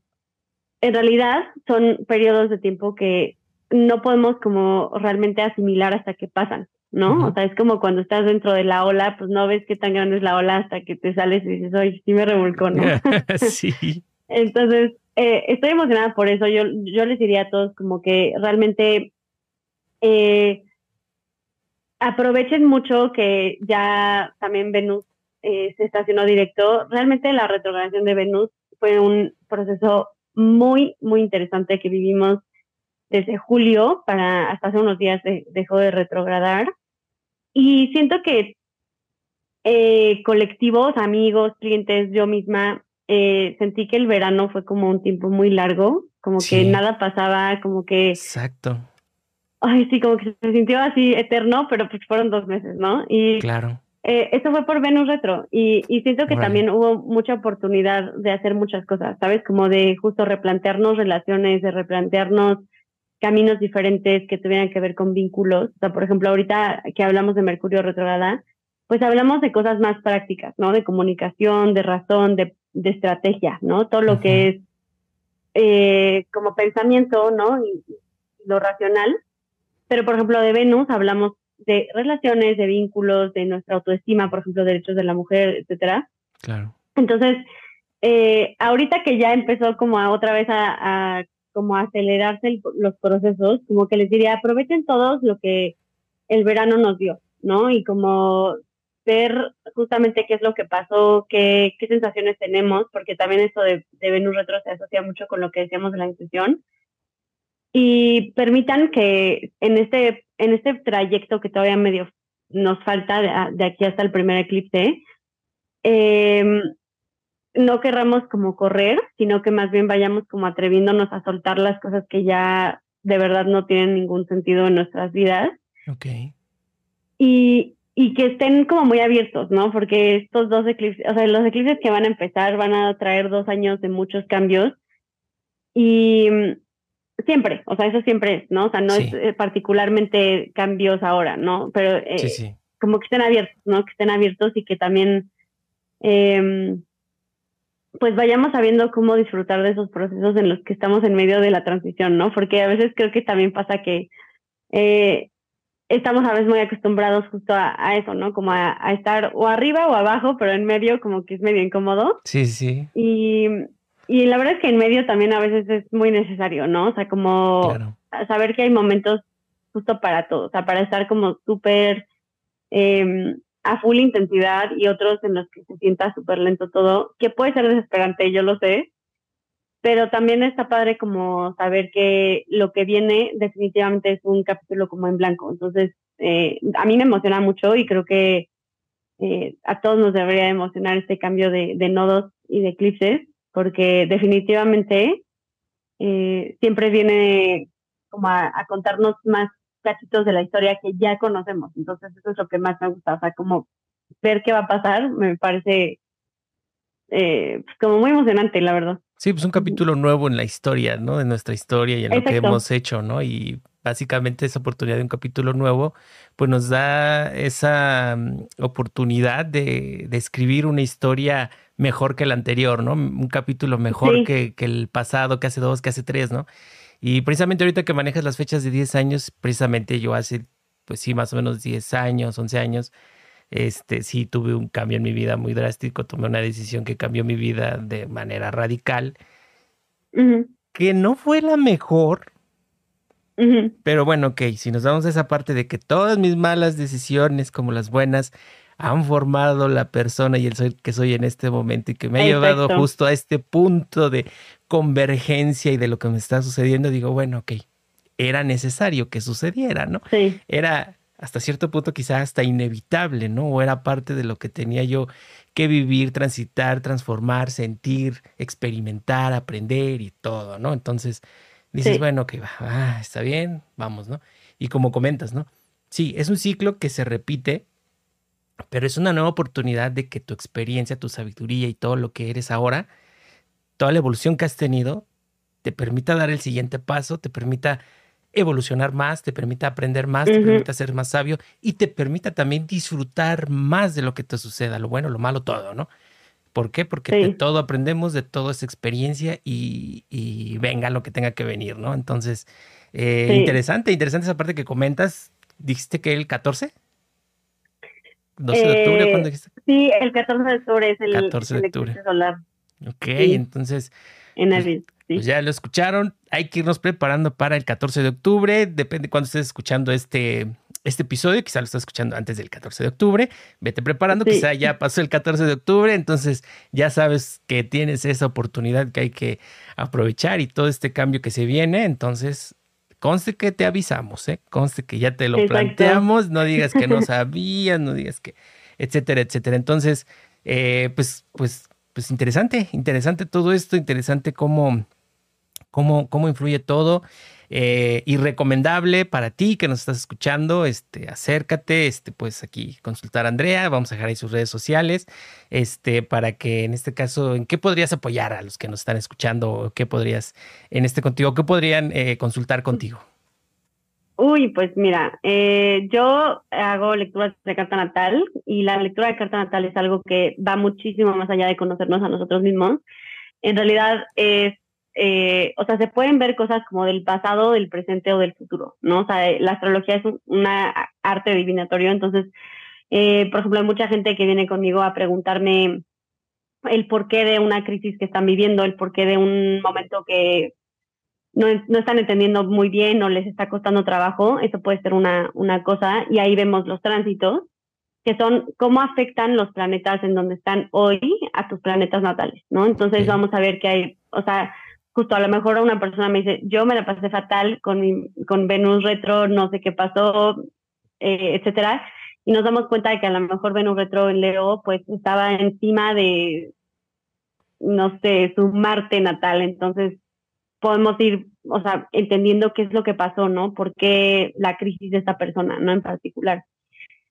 en realidad son periodos de tiempo que no podemos como realmente asimilar hasta que pasan, ¿no? O sea, es como cuando estás dentro de la ola, pues no ves qué tan grande es la ola hasta que te sales y dices, oye, sí me revolcó, ¿no? sí. Entonces, eh, estoy emocionada por eso. Yo, yo les diría a todos como que realmente eh, aprovechen mucho que ya también Venus eh, se estacionó directo. Realmente la retrogradación de Venus fue un proceso muy, muy interesante que vivimos desde julio para hasta hace unos días dejó de retrogradar. Y siento que colectivos, amigos, clientes, yo misma, eh, sentí que el verano fue como un tiempo muy largo, como que nada pasaba, como que... Exacto. Ay, sí, como que se sintió así eterno, pero pues fueron dos meses, ¿no? Y claro. Eh, eso fue por Venus Retro y, y siento que también hubo mucha oportunidad de hacer muchas cosas, ¿sabes? Como de justo replantearnos relaciones, de replantearnos caminos diferentes que tuvieran que ver con vínculos. O sea, por ejemplo, ahorita que hablamos de Mercurio retrograda, pues hablamos de cosas más prácticas, ¿no? De comunicación, de razón, de de estrategia, ¿no? Todo lo que es eh, como pensamiento, ¿no? Y, lo racional. Pero, por ejemplo, de Venus hablamos de relaciones, de vínculos, de nuestra autoestima, por ejemplo, derechos de la mujer, etcétera. Claro. Entonces, eh, ahorita que ya empezó como a otra vez a, como acelerarse los procesos, como que les diría, aprovechen todos lo que el verano nos dio, ¿no? Y como ver justamente qué es lo que pasó, qué, qué sensaciones tenemos, porque también esto de, Venus Retro se asocia mucho con lo que decíamos de la intuición. Y permitan que en este, en este trayecto que todavía medio nos falta de, aquí hasta el primer eclipse, em, no querramos como correr, sino que más bien vayamos como atreviéndonos a soltar las cosas que ya de verdad no tienen ningún sentido en nuestras vidas. Ok. Y, y que estén como muy abiertos, ¿no? Porque estos dos eclipses, o sea, los eclipses que van a empezar van a traer dos años de muchos cambios y mm, siempre, o sea, eso siempre es, ¿no? O sea, no es eh, particularmente cambios ahora, ¿no? Pero eh, como que estén abiertos, ¿no? Que estén abiertos y que también, em, pues vayamos sabiendo cómo disfrutar de esos procesos en los que estamos en medio de la transición, ¿no? Porque a veces creo que también pasa que eh, estamos a veces muy acostumbrados justo a, eso, ¿no? Como a, estar o arriba o abajo, pero en medio como que es medio incómodo. Sí, sí. Y, y la verdad es que en medio también a veces es muy necesario, ¿no? O sea, como saber que hay momentos justo para todo, o sea, para estar como súper em, a full intensidad y otros en los que se sienta súper lento todo, que puede ser desesperante, yo lo sé, pero también está padre como saber que lo que viene definitivamente es un capítulo como en blanco. Entonces, eh, a mí me emociona mucho y creo que eh, a todos nos debería emocionar este cambio de, nodos y de eclipses, porque definitivamente eh, siempre viene como a, contarnos más cachitos de la historia que ya conocemos. Entonces, eso es lo que más me gusta. O sea, como ver qué va a pasar, me parece pues como muy emocionante, la verdad. Sí, pues un capítulo nuevo en la historia, ¿no? De nuestra historia y en lo que hemos hecho, ¿no? Y básicamente esa oportunidad de un capítulo nuevo, pues nos da esa mm, oportunidad de, escribir una historia mejor que la anterior, ¿no? Un capítulo mejor que, que, el pasado, que hace dos, que hace tres, ¿no? Y precisamente ahorita que manejas las fechas de 10 años, precisamente yo hace, pues sí, más o menos 10 años, 11 años, este, sí tuve un cambio en mi vida muy drástico, tomé una decisión que cambió mi vida de manera radical, que no fue la mejor, pero bueno, ok, si nos damos a esa parte de que todas mis malas decisiones, como las buenas, han formado la persona y el soy que soy en este momento y que me ha llevado justo a este punto de convergencia y de lo que me está sucediendo, digo, bueno, ok, era necesario que sucediera, ¿no? Sí. Era hasta cierto punto quizás hasta inevitable, ¿no? O era parte de lo que tenía yo que vivir, transitar, transformar, sentir, experimentar, aprender y todo, ¿no? Entonces dices, bueno, que va, ah, está bien, vamos, ¿no? Y como comentas, ¿no? Sí, es un ciclo que se repite, pero es una nueva oportunidad de que tu experiencia, tu sabiduría y todo lo que eres ahora, toda la evolución que has tenido, te permita dar el siguiente paso, te permita evolucionar más, te permita aprender más, te permita ser más sabio y te permita también disfrutar más de lo que te suceda, lo bueno, lo malo, todo, ¿no? ¿Por qué? Porque de todo aprendemos, de toda esa experiencia y, venga lo que tenga que venir, ¿no? Entonces, eh, interesante, interesante esa parte que comentas. ¿Dijiste que el 14? 12 de octubre, ¿cuándo eh, dijiste? Sí, el 14 de octubre es el, 14 de octubre. solar. Ok, entonces. En el pues ya lo escucharon. Hay que irnos preparando para el 14 de octubre. Depende de cuándo estés escuchando este, este episodio. Quizá lo estás escuchando antes del 14 de octubre. Vete preparando. Quizá ya pasó el 14 de octubre. Entonces ya sabes que tienes esa oportunidad que hay que aprovechar y todo este cambio que se viene. Entonces conste que te avisamos, ¿eh? Conste que ya te lo planteamos. No digas que no sabías, no digas que, etcétera, etcétera. Entonces, eh, pues, pues, pues interesante, interesante todo esto, interesante cómo cómo, cómo influye todo. Eh, y recomendable para ti que nos estás escuchando, este, acércate, este, pues aquí consultar a Andrea, vamos a dejar ahí sus redes sociales, este, para que en este caso, ¿en qué podrías apoyar a los que nos están escuchando? ¿Qué podrías, en este contigo, qué podrían eh, consultar contigo? Uy, pues mira, eh, yo hago lecturas de carta natal y la lectura de carta natal es algo que va muchísimo más allá de conocernos a nosotros mismos. En realidad es eh, o sea, se pueden ver cosas como del pasado, del presente o del futuro, ¿no? O sea, la astrología es una arte divinatorio, entonces, eh, por ejemplo, hay mucha gente que viene conmigo a preguntarme el porqué de una crisis que están viviendo, el porqué de un momento que no, no, están entendiendo muy bien o les está costando trabajo, eso puede ser una, una cosa, y ahí vemos los tránsitos, que son cómo afectan los planetas en donde están hoy a tus planetas natales, ¿no? Entonces vamos a ver que hay, o sea, justo a lo mejor una persona me dice, yo me la pasé fatal con, con Venus retro, no sé qué pasó, eh, etcétera, y nos damos cuenta de que a lo mejor Venus retro en Leo pues estaba encima de, no sé, su Marte natal, entonces podemos ir, o sea, entendiendo qué es lo que pasó, ¿no? ¿Por qué la crisis de esta persona, ¿no? En particular.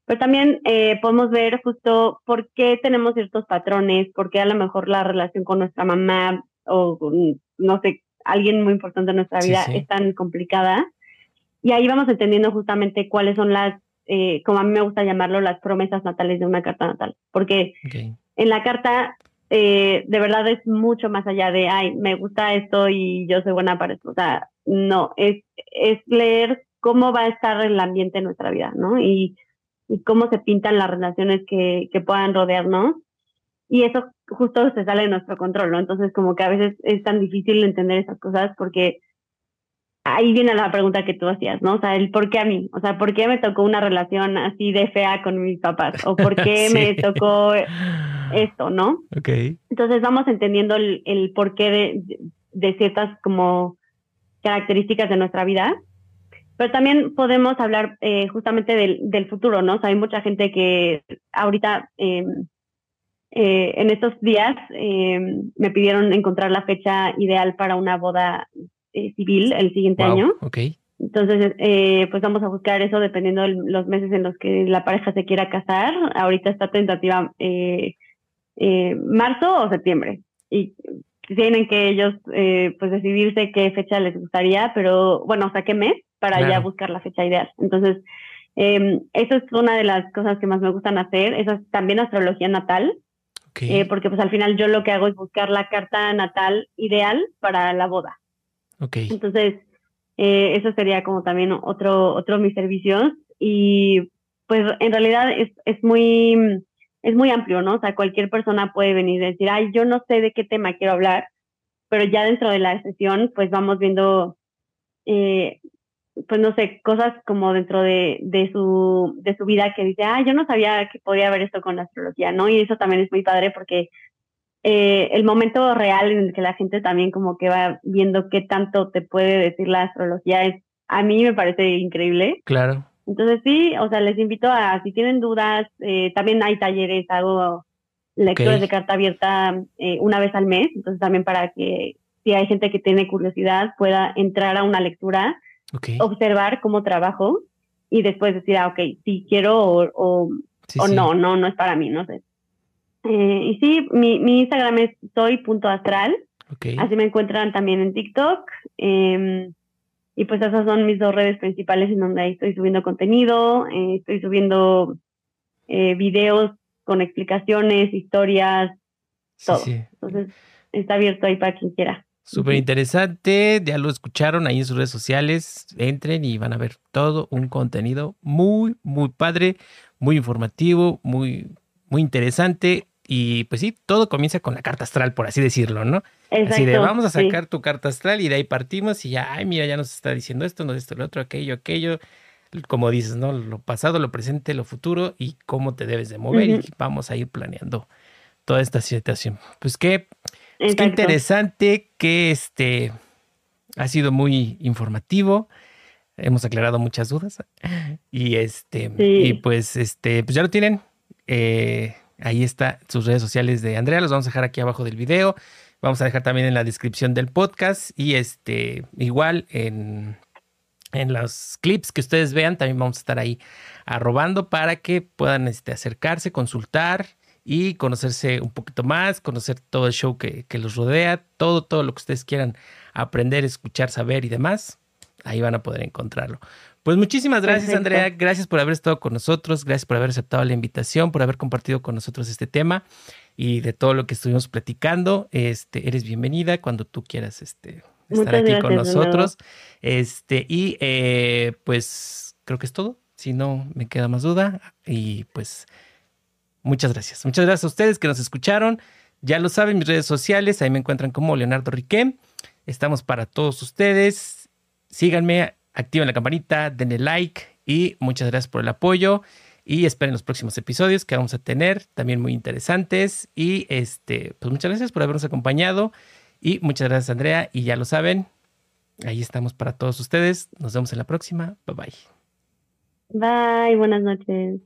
Pero también eh, podemos ver justo por qué tenemos ciertos patrones, por qué a lo mejor la relación con nuestra mamá o no sé, alguien muy importante en nuestra vida es tan complicada. Y ahí vamos entendiendo justamente cuáles son las, eh, como a mí me gusta llamarlo, las promesas natales de una carta natal. Porque en la carta, eh, de verdad es mucho más allá de, ay, me gusta esto y yo soy buena para esto. O sea, no, es, es leer cómo va a estar el ambiente en nuestra vida, ¿no? Y, y cómo se pintan las relaciones que, que puedan rodearnos y eso justo se sale de nuestro control, ¿no? Entonces como que a veces es tan difícil entender esas cosas porque ahí viene la pregunta que tú hacías, ¿no? O sea, el por qué a mí, o sea, ¿por qué me tocó una relación así de fea con mis papás? ¿O por qué me tocó esto, ¿no? Ok. Entonces vamos entendiendo el, el porqué de, de ciertas como características de nuestra vida. Pero también podemos hablar eh, justamente del, del, futuro, ¿no? O sea, hay mucha gente que ahorita, em, eh, en estos días, em, me pidieron encontrar la fecha ideal para una boda eh, civil el siguiente año. Okay. Entonces, eh, pues vamos a buscar eso dependiendo de los meses en los que la pareja se quiera casar. Ahorita está tentativa eh, eh, marzo o septiembre. Y tienen que ellos eh, pues decidirse qué fecha les gustaría, pero bueno, o sea, qué mes para ya buscar la fecha ideal. Entonces, eh, eso es una de las cosas que más me gustan hacer. Eso es también astrología natal. Eh, porque pues al final yo lo que hago es buscar la carta natal ideal para la boda. Okay. Entonces, eh, eso sería como también otro, otro de mis servicios. Y pues en realidad es, es, muy, es muy amplio, ¿no? O sea, cualquier persona puede venir y decir, ay, yo no sé de qué tema quiero hablar, pero ya dentro de la sesión, pues vamos viendo, eh, pues no sé, cosas como dentro de, de, su, de su vida que dice, ay, yo no sabía que podía haber esto con la astrología, ¿no? Y eso también es muy padre porque eh, el momento real en el que la gente también como que va viendo qué tanto te puede decir la astrología es, a mí me parece increíble. Claro. Entonces sí, o sea, les invito a, si tienen dudas, eh, también hay talleres, hago lecturas de carta abierta eh, una vez al mes, entonces también para que si hay gente que tiene curiosidad pueda entrar a una lectura, observar cómo trabajo y después decir, ah, ok, si quiero o, o, no, no, no es para mí, no sé. Eh, y sí, mi, mi Instagram es soy.astral. Así me encuentran también en TikTok. Em, y pues esas son mis dos redes principales en donde ahí estoy subiendo contenido, eh, estoy subiendo eh, videos con explicaciones, historias, todo. Entonces está abierto ahí para quien quiera. Súper interesante, ya lo escucharon ahí en sus redes sociales, entren y van a ver todo un contenido muy, muy padre, muy informativo, muy, muy interesante. Y pues sí, todo comienza con la carta astral, por así decirlo, ¿no? Exacto, así de vamos a sacar tu carta astral y de ahí partimos y ya, ay, mira, ya nos está diciendo esto, no esto, lo otro, aquello, aquello. Como dices, ¿no? Lo pasado, lo presente, lo futuro y cómo te debes de mover. Y vamos a ir planeando toda esta situación. Pues qué, pues qué interesante, que este ha sido muy informativo. Hemos aclarado muchas dudas. Y este, y pues este, pues ya lo tienen. Eh, Ahí está sus redes sociales de Andrea, los vamos a dejar aquí abajo del video. Vamos a dejar también en la descripción del podcast y este igual en, en los clips que ustedes vean también vamos a estar ahí arrobando para que puedan este, acercarse, consultar y conocerse un poquito más, conocer todo el show que, que los rodea, todo, todo lo que ustedes quieran aprender, escuchar, saber y demás, ahí van a poder encontrarlo. Pues muchísimas gracias, Andrea. Gracias por haber estado con nosotros. Gracias por haber aceptado la invitación, por haber compartido con nosotros este tema y de todo lo que estuvimos platicando. Este, eres bienvenida cuando tú quieras este, estar aquí con nosotros. Este, y eh, pues creo que es todo. Si no me queda más duda. Y pues muchas gracias. Muchas gracias a ustedes que nos escucharon. Ya lo saben, mis redes sociales, ahí me encuentran como Leonardo Riquem. Estamos para todos ustedes. Síganme activen la campanita, denle like y muchas gracias por el apoyo y esperen los próximos episodios que vamos a tener también muy interesantes y este pues muchas gracias por habernos acompañado y muchas gracias Andrea y ya lo saben ahí estamos para todos ustedes nos vemos en la próxima bye bye bye buenas noches